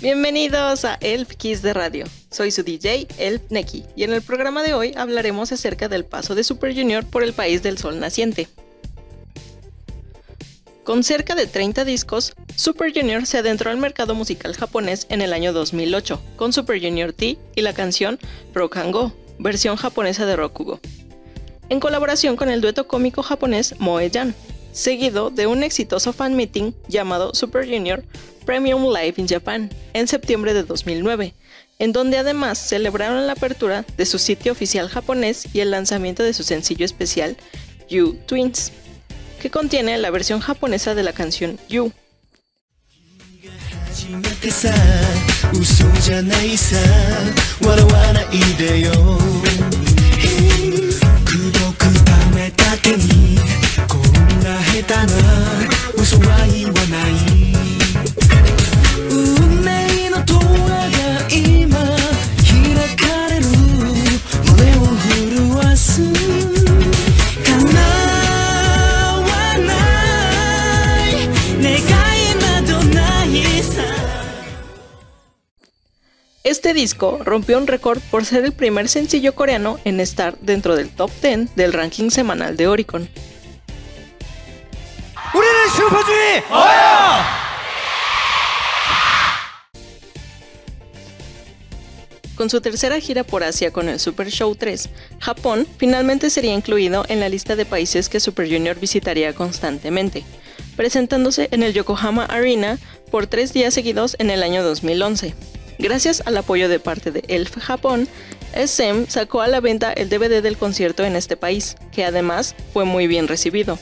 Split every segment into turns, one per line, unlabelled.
Bienvenidos a Elf Kiss de Radio. Soy su DJ, Elf Neki, y en el programa de hoy hablaremos acerca del paso de Super Junior por el país del sol naciente. Con cerca de 30 discos, Super Junior se adentró al mercado musical japonés en el año 2008 con Super Junior T y la canción Rock versión japonesa de Rokugo, en colaboración con el dueto cómico japonés Moe-Jan, seguido de un exitoso fan meeting llamado Super Junior Premium Live in Japan en septiembre de 2009, en donde además celebraron la apertura de su sitio oficial japonés y el lanzamiento de su sencillo especial You Twins, que contiene la versión japonesa de la canción You. Este disco rompió un récord por ser el primer sencillo coreano en estar dentro del top 10 del ranking semanal de Oricon. Con su tercera gira por Asia con el Super Show 3, Japón finalmente sería incluido en la lista de países que Super Junior visitaría constantemente, presentándose en el Yokohama Arena por tres días seguidos en el año 2011. Gracias al apoyo de parte de Elf Japón, SM sacó a la venta el DVD del concierto en este país, que además fue muy bien recibido,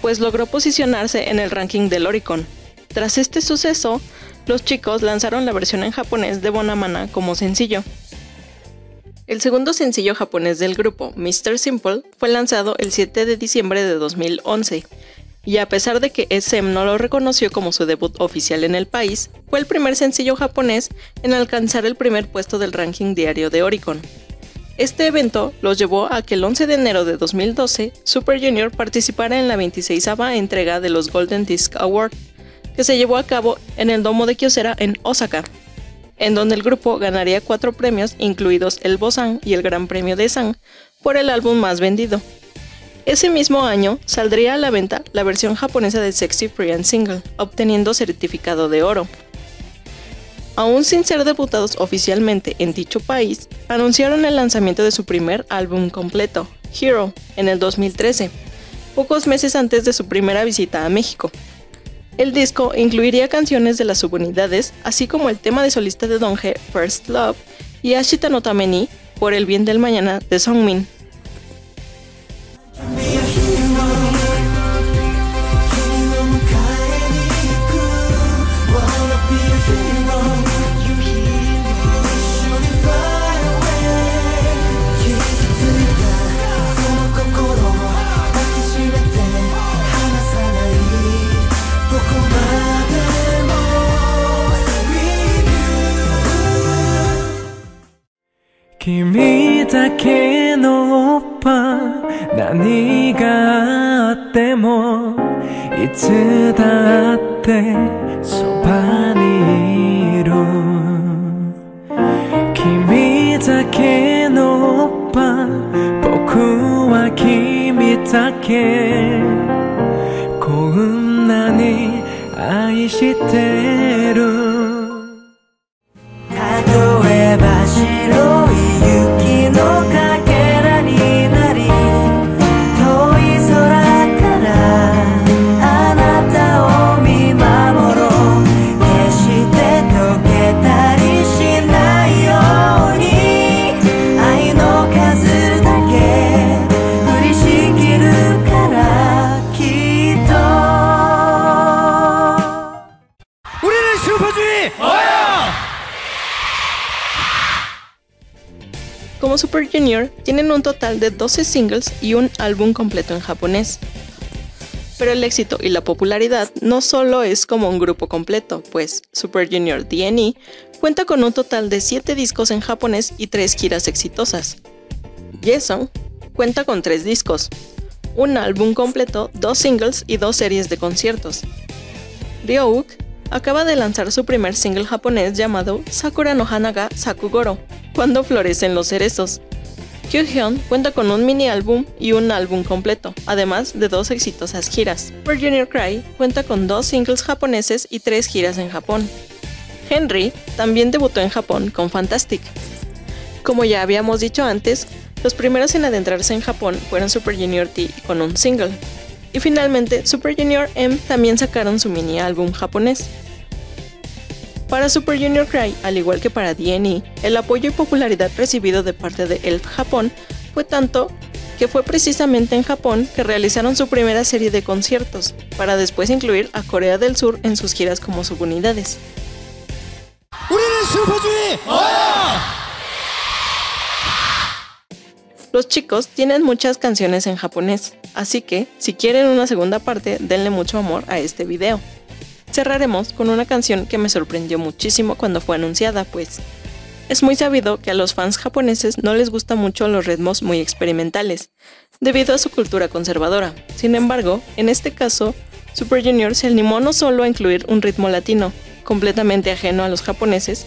pues logró posicionarse en el ranking del Oricon. Tras este suceso, los chicos lanzaron la versión en japonés de Bonamana como sencillo. El segundo sencillo japonés del grupo, Mr. Simple, fue lanzado el 7 de diciembre de 2011 y a pesar de que SM no lo reconoció como su debut oficial en el país, fue el primer sencillo japonés en alcanzar el primer puesto del ranking diario de Oricon. Este evento los llevó a que el 11 de enero de 2012 Super Junior participara en la 26 entrega de los Golden Disc Award, que se llevó a cabo en el Domo de Kyocera en Osaka, en donde el grupo ganaría cuatro premios, incluidos el Bosan y el Gran Premio de San, por el álbum más vendido. Ese mismo año saldría a la venta la versión japonesa de Sexy Free and Single, obteniendo certificado de oro. Aún sin ser debutados oficialmente en dicho país, anunciaron el lanzamiento de su primer álbum completo, Hero, en el 2013, pocos meses antes de su primera visita a México. El disco incluiría canciones de las subunidades, así como el tema de solista de Donge, First Love, y Ashita no Tameni, Por el bien del mañana de Songmin. だけ
のお何があってもいつだってそばにいる。君だけのおっぱ僕は君だけ。こんなに愛してる。
Junior, tienen un total de 12 singles y un álbum completo en japonés. Pero el éxito y la popularidad no solo es como un grupo completo, pues Super Junior DNE cuenta con un total de 7 discos en japonés y 3 giras exitosas. Jason cuenta con 3 discos, un álbum completo, 2 singles y 2 series de conciertos. Ryouk acaba de lanzar su primer single japonés llamado Sakura no Hanaga Sakugoro, cuando florecen los cerezos. Kyuhyun cuenta con un mini álbum y un álbum completo, además de dos exitosas giras. Super Junior Cry cuenta con dos singles japoneses y tres giras en Japón. Henry también debutó en Japón con Fantastic. Como ya habíamos dicho antes, los primeros en adentrarse en Japón fueron Super Junior T con un single. Y finalmente, Super Junior M también sacaron su mini álbum japonés. Para Super Junior Cry, al igual que para DNE, el apoyo y popularidad recibido de parte de ELF Japón fue tanto que fue precisamente en Japón que realizaron su primera serie de conciertos, para después incluir a Corea del Sur en sus giras como subunidades. Los chicos tienen muchas canciones en japonés, así que si quieren una segunda parte, denle mucho amor a este video. Cerraremos con una canción que me sorprendió muchísimo cuando fue anunciada, pues es muy sabido que a los fans japoneses no les gustan mucho los ritmos muy experimentales, debido a su cultura conservadora. Sin embargo, en este caso, Super Junior se animó no solo a incluir un ritmo latino, completamente ajeno a los japoneses,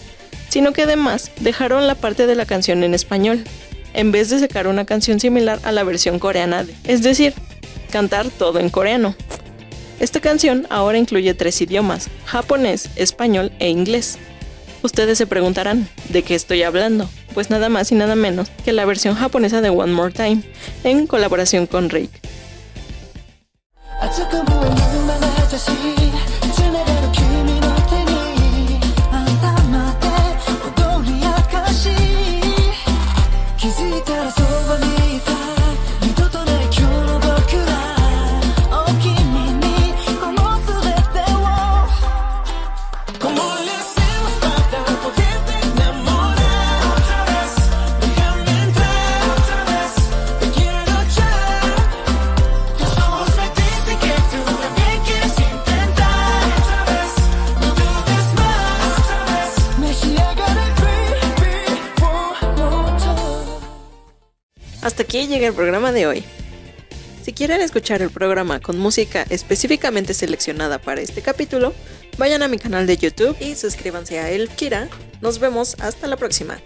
sino que además dejaron la parte de la canción en español, en vez de sacar una canción similar a la versión coreana, es decir, cantar todo en coreano. Esta canción ahora incluye tres idiomas, japonés, español e inglés. Ustedes se preguntarán, ¿de qué estoy hablando? Pues nada más y nada menos que la versión japonesa de One More Time, en colaboración con Rake. Hasta aquí llega el programa de hoy. Si quieren escuchar el programa con música específicamente seleccionada para este capítulo, vayan a mi canal de YouTube y suscríbanse a El Kira. Nos vemos hasta la próxima.